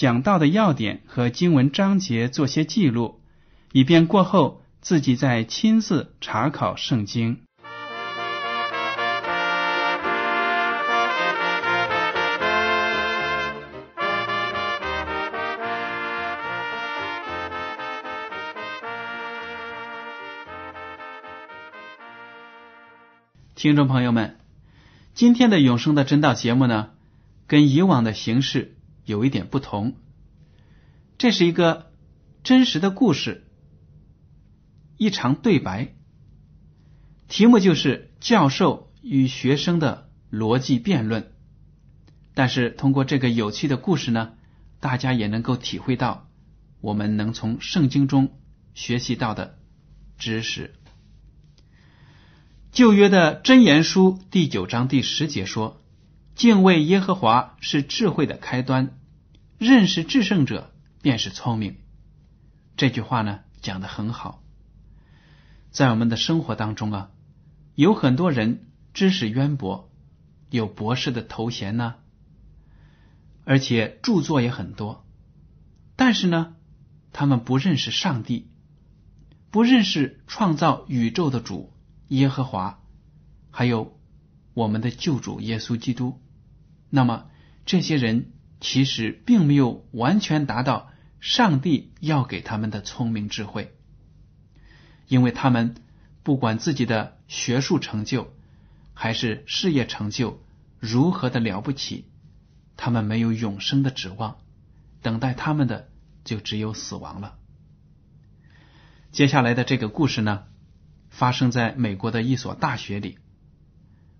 讲到的要点和经文章节做些记录，以便过后自己再亲自查考圣经。听众朋友们，今天的永生的真道节目呢，跟以往的形式有一点不同。这是一个真实的故事，一场对白，题目就是教授与学生的逻辑辩论。但是通过这个有趣的故事呢，大家也能够体会到我们能从圣经中学习到的知识。旧约的箴言书第九章第十节说：“敬畏耶和华是智慧的开端，认识至圣者便是聪明。”这句话呢讲的很好。在我们的生活当中啊，有很多人知识渊博，有博士的头衔呢，而且著作也很多，但是呢，他们不认识上帝，不认识创造宇宙的主。耶和华，还有我们的救主耶稣基督，那么这些人其实并没有完全达到上帝要给他们的聪明智慧，因为他们不管自己的学术成就还是事业成就如何的了不起，他们没有永生的指望，等待他们的就只有死亡了。接下来的这个故事呢？发生在美国的一所大学里。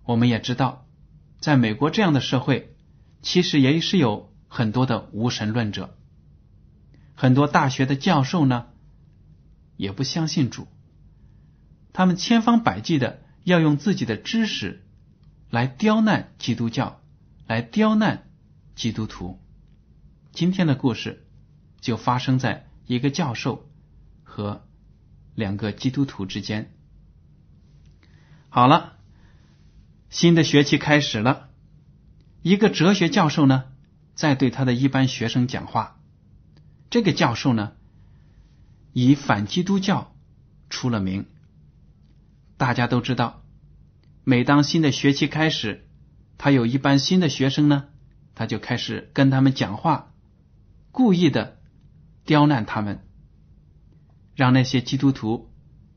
我们也知道，在美国这样的社会，其实也是有很多的无神论者。很多大学的教授呢，也不相信主，他们千方百计的要用自己的知识来刁难基督教，来刁难基督徒。今天的故事就发生在一个教授和两个基督徒之间。好了，新的学期开始了。一个哲学教授呢，在对他的一班学生讲话。这个教授呢，以反基督教出了名。大家都知道，每当新的学期开始，他有一班新的学生呢，他就开始跟他们讲话，故意的刁难他们，让那些基督徒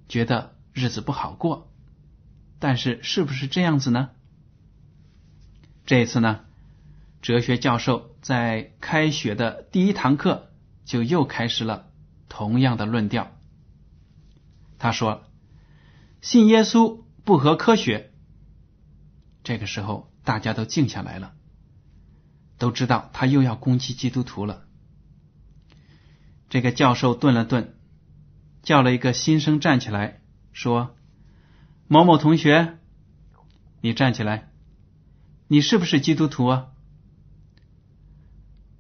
觉得日子不好过。但是，是不是这样子呢？这一次呢，哲学教授在开学的第一堂课就又开始了同样的论调。他说：“信耶稣不合科学。”这个时候，大家都静下来了，都知道他又要攻击基督徒了。这个教授顿了顿，叫了一个新生站起来说。某某同学，你站起来，你是不是基督徒啊？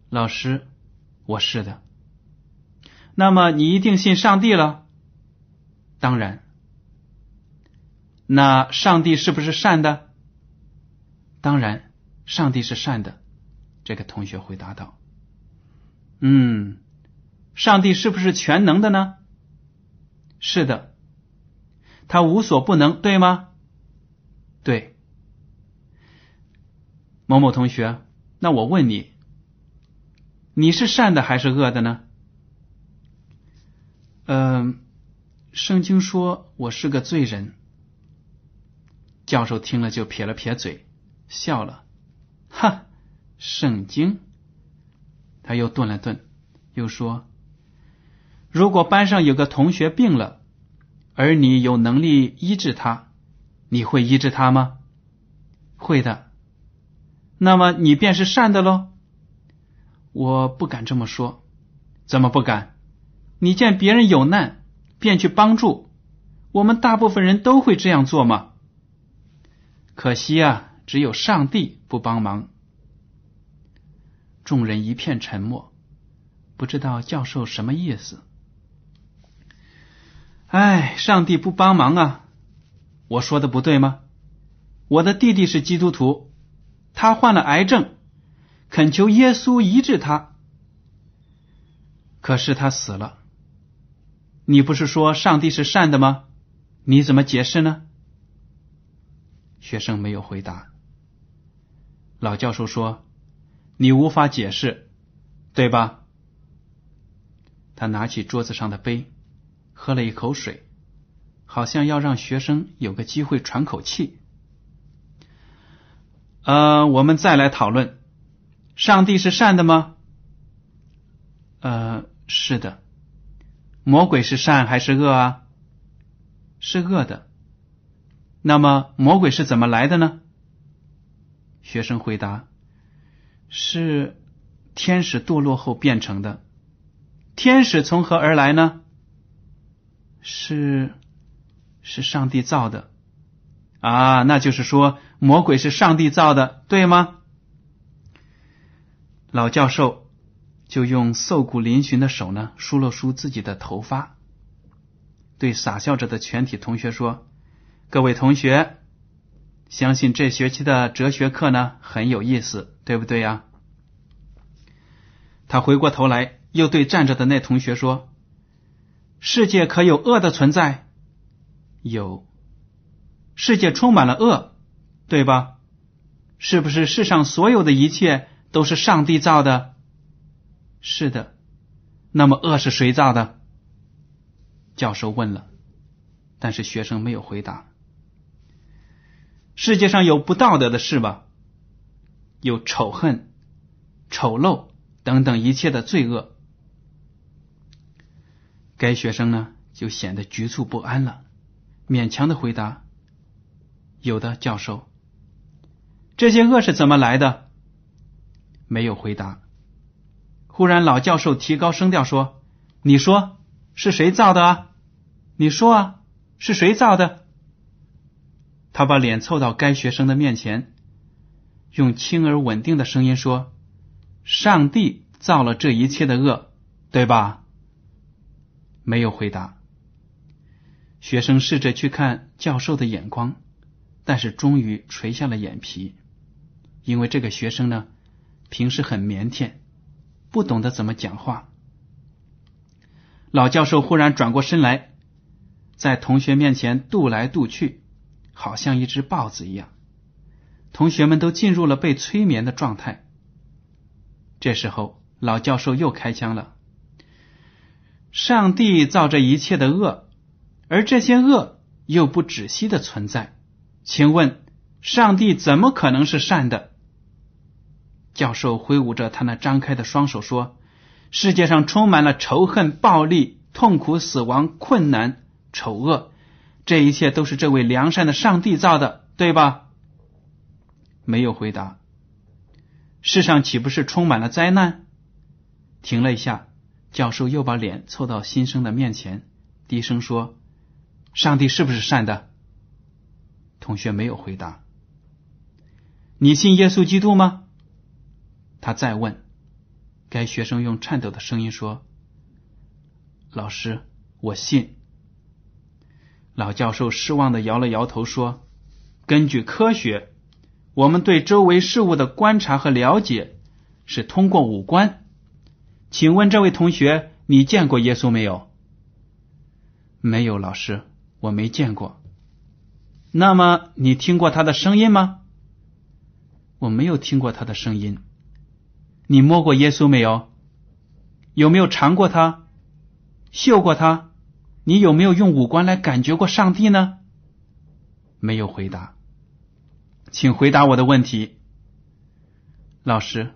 老师，我是的。那么你一定信上帝了？当然。那上帝是不是善的？当然，上帝是善的。这个同学回答道：“嗯，上帝是不是全能的呢？”是的。他无所不能，对吗？对。某某同学，那我问你，你是善的还是恶的呢？嗯，圣经说我是个罪人。教授听了就撇了撇嘴，笑了，哈，圣经。他又顿了顿，又说：“如果班上有个同学病了，而你有能力医治他，你会医治他吗？”“会的。”“那么你便是善的喽？”“我不敢这么说。”“怎么不敢？你见别人有难，便去帮助，我们大部分人都会这样做吗？”“可惜啊，只有上帝不帮忙。”众人一片沉默，不知道教授什么意思。哎，上帝不帮忙啊！我说的不对吗？我的弟弟是基督徒，他患了癌症，恳求耶稣医治他，可是他死了。你不是说上帝是善的吗？你怎么解释呢？学生没有回答。老教授说。你无法解释，对吧？他拿起桌子上的杯，喝了一口水，好像要让学生有个机会喘口气。呃，我们再来讨论：上帝是善的吗？呃，是的。魔鬼是善还是恶啊？是恶的。那么魔鬼是怎么来的呢？学生回答。是天使堕落后变成的。天使从何而来呢？是是上帝造的啊，那就是说魔鬼是上帝造的，对吗？老教授就用瘦骨嶙峋的手呢，梳了梳自己的头发，对傻笑着的全体同学说：“各位同学。”相信这学期的哲学课呢很有意思，对不对呀？他回过头来，又对站着的那同学说：“世界可有恶的存在？有，世界充满了恶，对吧？是不是世上所有的一切都是上帝造的？是的。那么恶是谁造的？”教授问了，但是学生没有回答。世界上有不道德的事吧？有仇恨、丑陋等等一切的罪恶。该学生呢就显得局促不安了，勉强的回答：“有的，教授。”这些恶是怎么来的？没有回答。忽然，老教授提高声调说：“你说是谁造的啊？你说啊，是谁造的？”他把脸凑到该学生的面前，用轻而稳定的声音说：“上帝造了这一切的恶，对吧？”没有回答。学生试着去看教授的眼光，但是终于垂下了眼皮，因为这个学生呢，平时很腼腆，不懂得怎么讲话。老教授忽然转过身来，在同学面前踱来踱去。好像一只豹子一样，同学们都进入了被催眠的状态。这时候，老教授又开枪了：“上帝造这一切的恶，而这些恶又不止息的存在，请问，上帝怎么可能是善的？”教授挥舞着他那张开的双手说：“世界上充满了仇恨、暴力、痛苦、死亡、困难、丑恶。”这一切都是这位良善的上帝造的，对吧？没有回答。世上岂不是充满了灾难？停了一下，教授又把脸凑到新生的面前，低声说：“上帝是不是善的？”同学没有回答。你信耶稣基督吗？他再问。该学生用颤抖的声音说：“老师，我信。”老教授失望的摇了摇头说：“根据科学，我们对周围事物的观察和了解是通过五官。请问这位同学，你见过耶稣没有？没有，老师，我没见过。那么你听过他的声音吗？我没有听过他的声音。你摸过耶稣没有？有没有尝过它？嗅过它？你有没有用五官来感觉过上帝呢？没有回答，请回答我的问题。老师，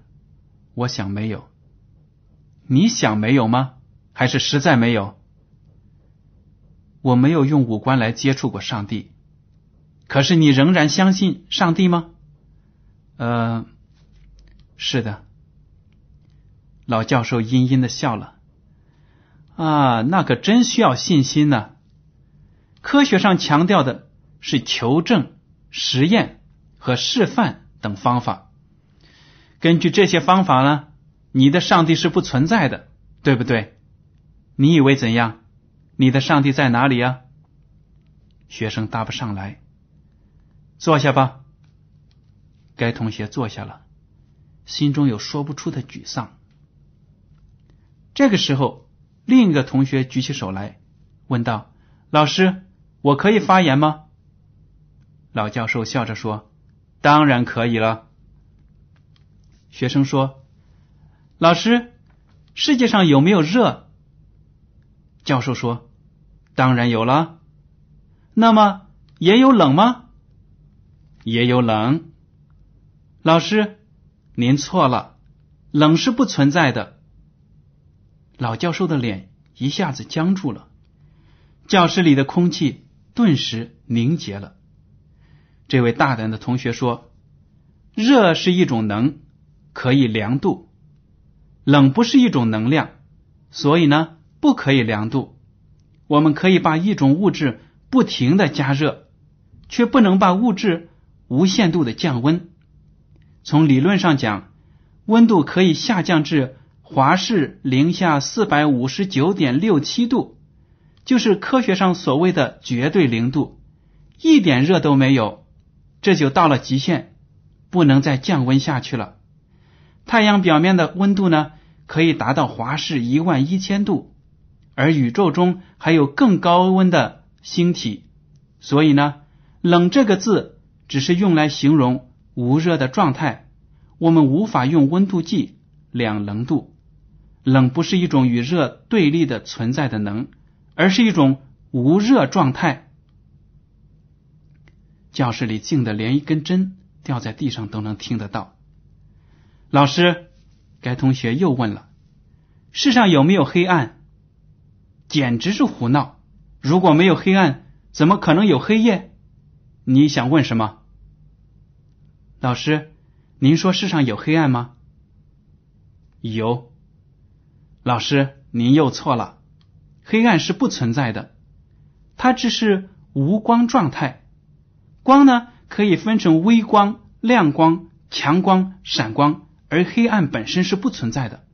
我想没有。你想没有吗？还是实在没有？我没有用五官来接触过上帝。可是你仍然相信上帝吗？呃，是的。老教授阴阴的笑了。啊，那可真需要信心呢。科学上强调的是求证、实验和示范等方法。根据这些方法呢，你的上帝是不存在的，对不对？你以为怎样？你的上帝在哪里呀？学生答不上来。坐下吧。该同学坐下了，心中有说不出的沮丧。这个时候，另一个同学举起手来，问道：“老师，我可以发言吗？”老教授笑着说：“当然可以了。”学生说：“老师，世界上有没有热？”教授说：“当然有了。”那么也有冷吗？也有冷，老师，您错了，冷是不存在的。老教授的脸一下子僵住了，教室里的空气顿时凝结了。这位大胆的同学说：“热是一种能，可以量度；冷不是一种能量，所以呢，不可以量度。我们可以把一种物质不停的加热，却不能把物质。”无限度的降温，从理论上讲，温度可以下降至华氏零下四百五十九点六七度，就是科学上所谓的绝对零度，一点热都没有，这就到了极限，不能再降温下去了。太阳表面的温度呢，可以达到华氏一万一千度，而宇宙中还有更高温的星体，所以呢，冷这个字。只是用来形容无热的状态，我们无法用温度计量冷度。冷不是一种与热对立的存在的能，而是一种无热状态。教室里静的连一根针掉在地上都能听得到。老师，该同学又问了：世上有没有黑暗？简直是胡闹！如果没有黑暗，怎么可能有黑夜？你想问什么，老师？您说世上有黑暗吗？有。老师，您又错了。黑暗是不存在的，它只是无光状态。光呢，可以分成微光、亮光、强光、闪光，而黑暗本身是不存在的。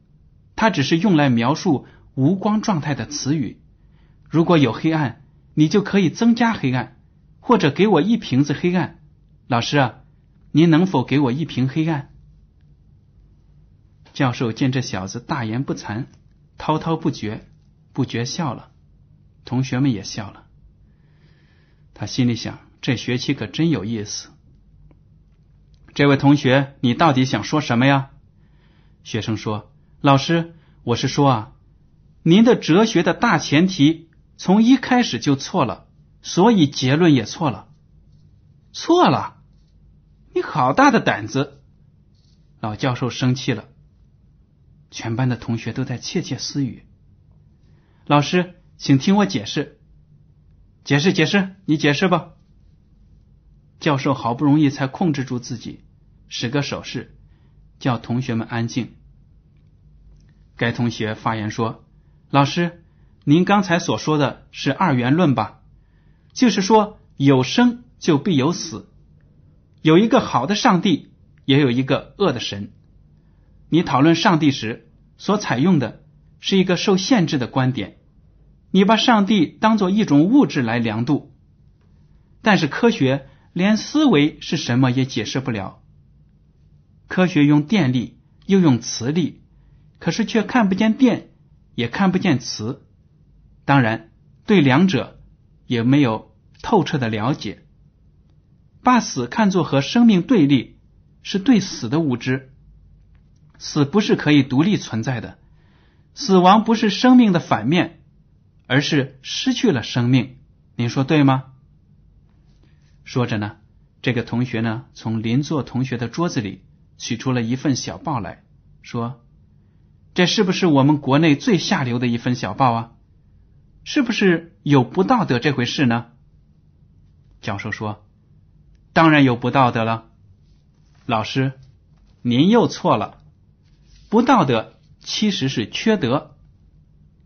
它只是用来描述无光状态的词语。如果有黑暗，你就可以增加黑暗。或者给我一瓶子黑暗，老师啊，您能否给我一瓶黑暗？教授见这小子大言不惭，滔滔不绝，不觉笑了，同学们也笑了。他心里想：这学期可真有意思。这位同学，你到底想说什么呀？学生说：“老师，我是说啊，您的哲学的大前提从一开始就错了。”所以结论也错了，错了！你好大的胆子！老教授生气了。全班的同学都在窃窃私语。老师，请听我解释。解释，解释，你解释吧。教授好不容易才控制住自己，使个手势，叫同学们安静。该同学发言说：“老师，您刚才所说的是二元论吧？”就是说，有生就必有死，有一个好的上帝，也有一个恶的神。你讨论上帝时所采用的是一个受限制的观点，你把上帝当做一种物质来量度。但是科学连思维是什么也解释不了。科学用电力又用磁力，可是却看不见电，也看不见磁。当然，对两者。也没有透彻的了解，把死看作和生命对立，是对死的无知。死不是可以独立存在的，死亡不是生命的反面，而是失去了生命。您说对吗？说着呢，这个同学呢，从邻座同学的桌子里取出了一份小报来说：“这是不是我们国内最下流的一份小报啊？是不是有不道德这回事呢？”教授说：“当然有不道德了，老师，您又错了。不道德其实是缺德。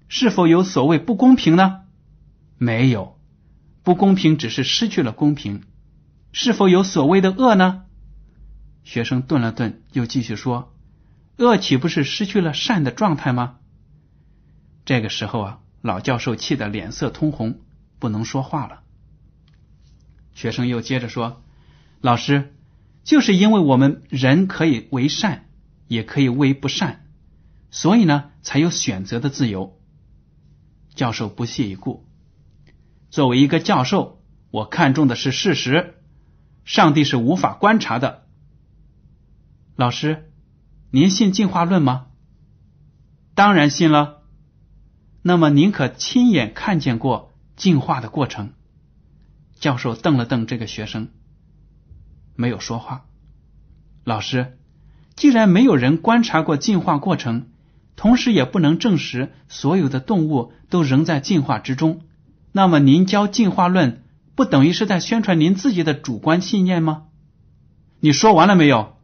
是否有所谓不公平呢？没有，不公平只是失去了公平。是否有所谓的恶呢？学生顿了顿，又继续说：恶岂不是失去了善的状态吗？这个时候啊，老教授气得脸色通红，不能说话了。学生又接着说：“老师，就是因为我们人可以为善，也可以为不善，所以呢，才有选择的自由。”教授不屑一顾：“作为一个教授，我看重的是事实。上帝是无法观察的。老师，您信进化论吗？当然信了。那么您可亲眼看见过进化的过程？”教授瞪了瞪这个学生，没有说话。老师，既然没有人观察过进化过程，同时也不能证实所有的动物都仍在进化之中，那么您教进化论，不等于是在宣传您自己的主观信念吗？你说完了没有？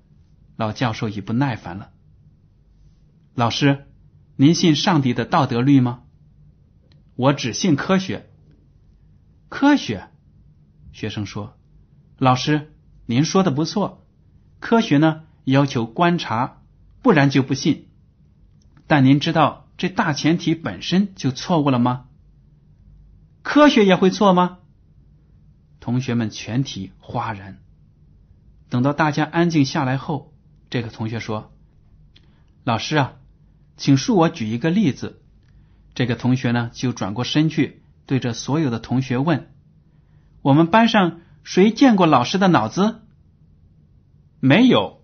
老教授已不耐烦了。老师，您信上帝的道德律吗？我只信科学。科学。学生说：“老师，您说的不错。科学呢要求观察，不然就不信。但您知道这大前提本身就错误了吗？科学也会错吗？”同学们全体哗然。等到大家安静下来后，这个同学说：“老师啊，请恕我举一个例子。”这个同学呢就转过身去，对着所有的同学问。我们班上谁见过老师的脑子？没有。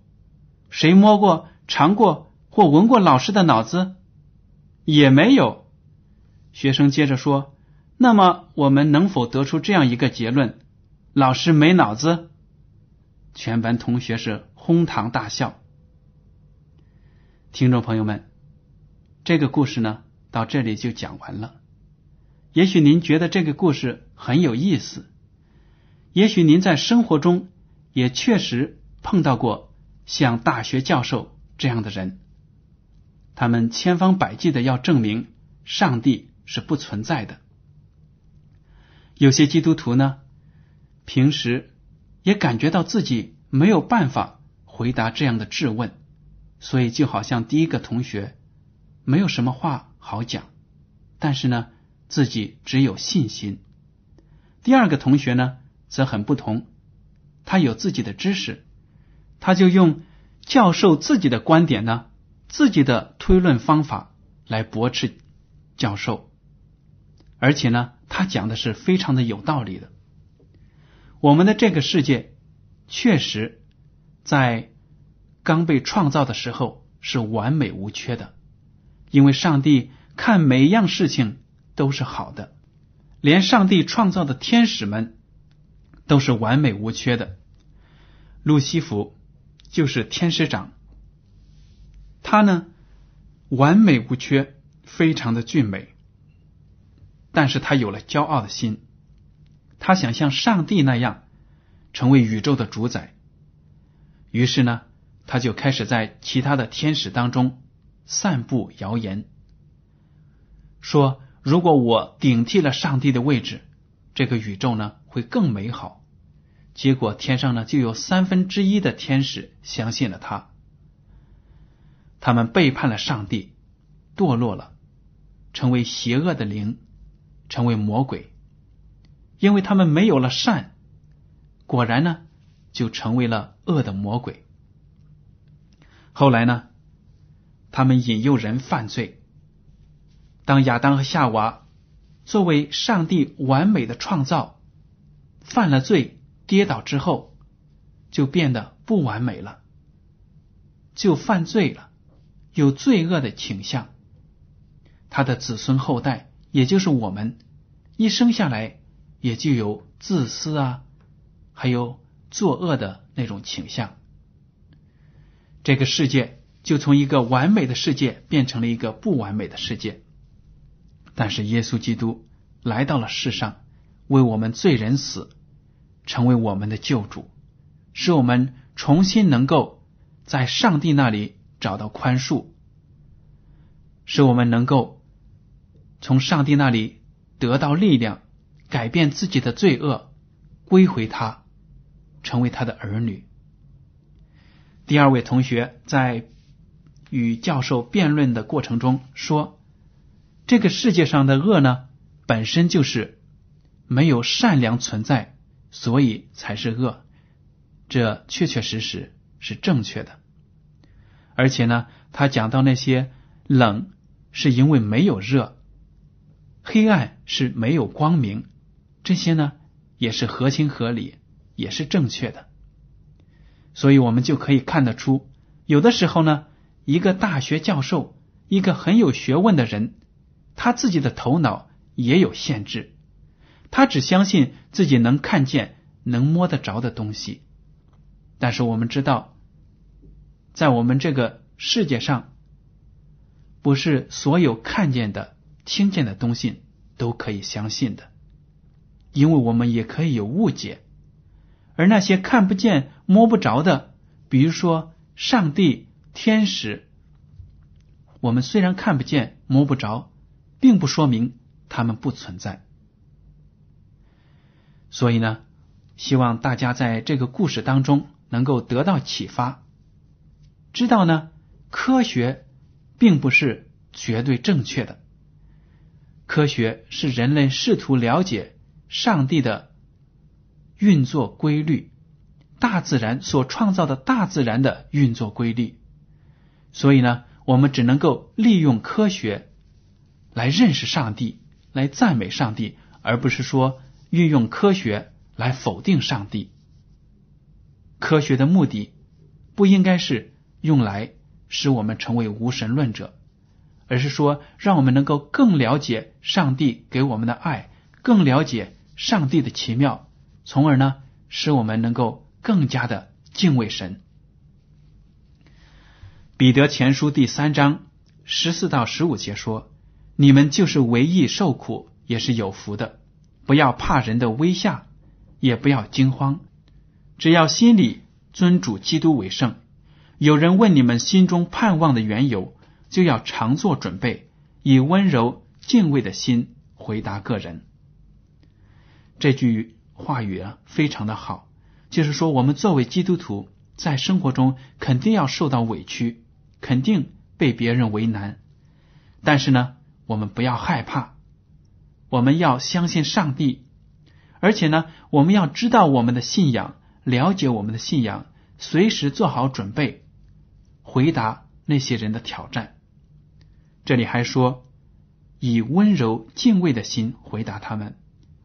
谁摸过、尝过或闻过老师的脑子？也没有。学生接着说：“那么我们能否得出这样一个结论：老师没脑子？”全班同学是哄堂大笑。听众朋友们，这个故事呢，到这里就讲完了。也许您觉得这个故事很有意思。也许您在生活中也确实碰到过像大学教授这样的人，他们千方百计的要证明上帝是不存在的。有些基督徒呢，平时也感觉到自己没有办法回答这样的质问，所以就好像第一个同学没有什么话好讲，但是呢，自己只有信心。第二个同学呢？则很不同，他有自己的知识，他就用教授自己的观点呢，自己的推论方法来驳斥教授，而且呢，他讲的是非常的有道理的。我们的这个世界确实在刚被创造的时候是完美无缺的，因为上帝看每一样事情都是好的，连上帝创造的天使们。都是完美无缺的。路西弗就是天使长，他呢完美无缺，非常的俊美，但是他有了骄傲的心，他想像上帝那样成为宇宙的主宰，于是呢，他就开始在其他的天使当中散布谣言，说如果我顶替了上帝的位置，这个宇宙呢会更美好。结果天上呢就有三分之一的天使相信了他，他们背叛了上帝，堕落了，成为邪恶的灵，成为魔鬼，因为他们没有了善，果然呢就成为了恶的魔鬼。后来呢，他们引诱人犯罪，当亚当和夏娃作为上帝完美的创造犯了罪。跌倒之后，就变得不完美了，就犯罪了，有罪恶的倾向。他的子孙后代，也就是我们，一生下来也具有自私啊，还有作恶的那种倾向。这个世界就从一个完美的世界变成了一个不完美的世界。但是耶稣基督来到了世上，为我们罪人死，成为我们的救主，使我们重新能够在上帝那里找到宽恕，使我们能够从上帝那里得到力量，改变自己的罪恶，归回他，成为他的儿女。第二位同学在与教授辩论的过程中说：“这个世界上的恶呢，本身就是没有善良存在，所以才是恶。这确确实实是正确的。而且呢，他讲到那些冷是因为没有热，黑暗是没有光明，这些呢也是合情合理，也是正确的。”所以我们就可以看得出，有的时候呢，一个大学教授，一个很有学问的人，他自己的头脑也有限制，他只相信自己能看见、能摸得着的东西。但是我们知道，在我们这个世界上，不是所有看见的、听见的东西都可以相信的，因为我们也可以有误解。而那些看不见、摸不着的，比如说上帝、天使，我们虽然看不见、摸不着，并不说明他们不存在。所以呢，希望大家在这个故事当中能够得到启发，知道呢，科学并不是绝对正确的，科学是人类试图了解上帝的。运作规律，大自然所创造的大自然的运作规律。所以呢，我们只能够利用科学来认识上帝，来赞美上帝，而不是说运用科学来否定上帝。科学的目的不应该是用来使我们成为无神论者，而是说让我们能够更了解上帝给我们的爱，更了解上帝的奇妙。从而呢，使我们能够更加的敬畏神。彼得前书第三章十四到十五节说：“你们就是为义受苦，也是有福的。不要怕人的威吓，也不要惊慌，只要心里尊主基督为圣。有人问你们心中盼望的缘由，就要常做准备，以温柔敬畏的心回答个人。”这句。话语啊，非常的好，就是说，我们作为基督徒，在生活中肯定要受到委屈，肯定被别人为难，但是呢，我们不要害怕，我们要相信上帝，而且呢，我们要知道我们的信仰，了解我们的信仰，随时做好准备，回答那些人的挑战。这里还说，以温柔敬畏的心回答他们，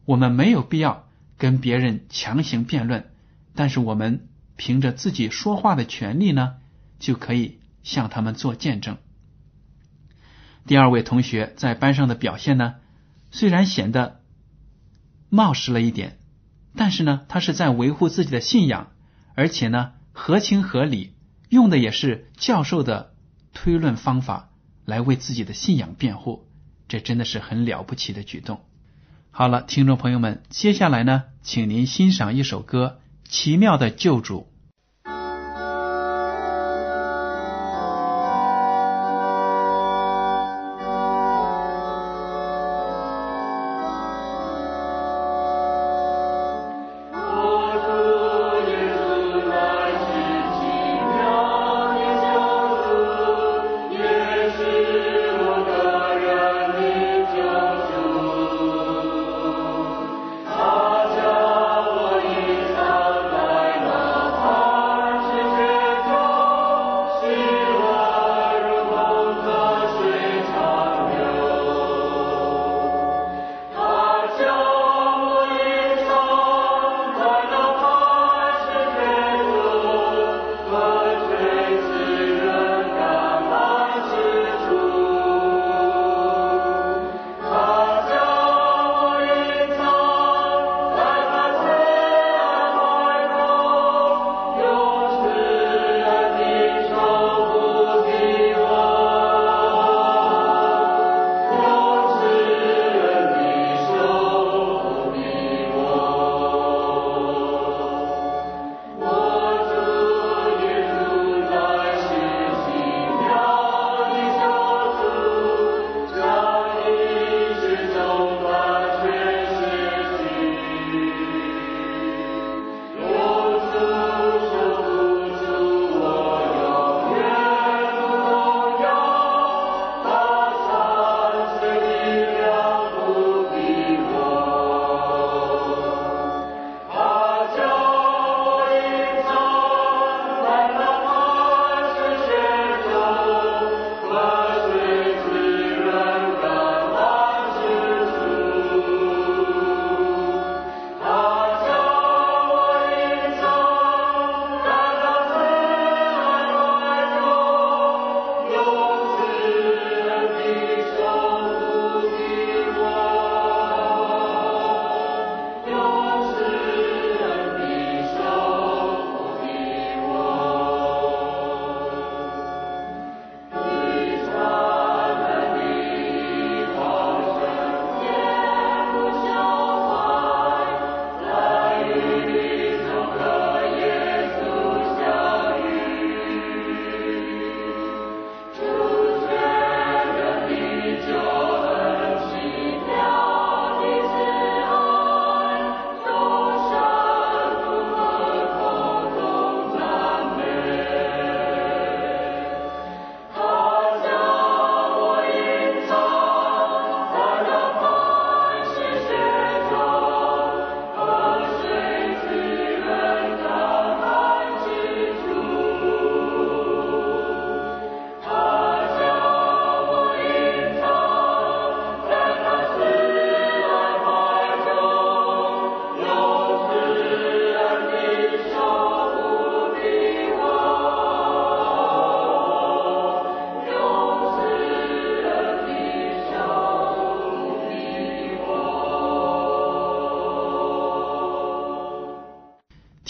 我们没有必要。跟别人强行辩论，但是我们凭着自己说话的权利呢，就可以向他们做见证。第二位同学在班上的表现呢，虽然显得冒失了一点，但是呢，他是在维护自己的信仰，而且呢，合情合理，用的也是教授的推论方法来为自己的信仰辩护，这真的是很了不起的举动。好了，听众朋友们，接下来呢，请您欣赏一首歌《奇妙的救主》。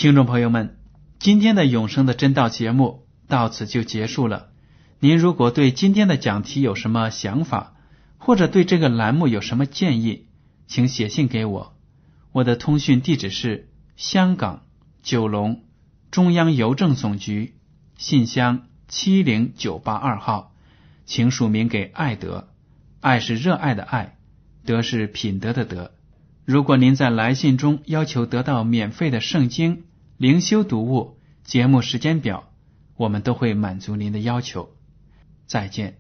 听众朋友们，今天的永生的真道节目到此就结束了。您如果对今天的讲题有什么想法，或者对这个栏目有什么建议，请写信给我。我的通讯地址是香港九龙中央邮政总局信箱七零九八二号，请署名给爱德。爱是热爱的爱，德是品德的德。如果您在来信中要求得到免费的圣经灵修读物、节目时间表，我们都会满足您的要求。再见。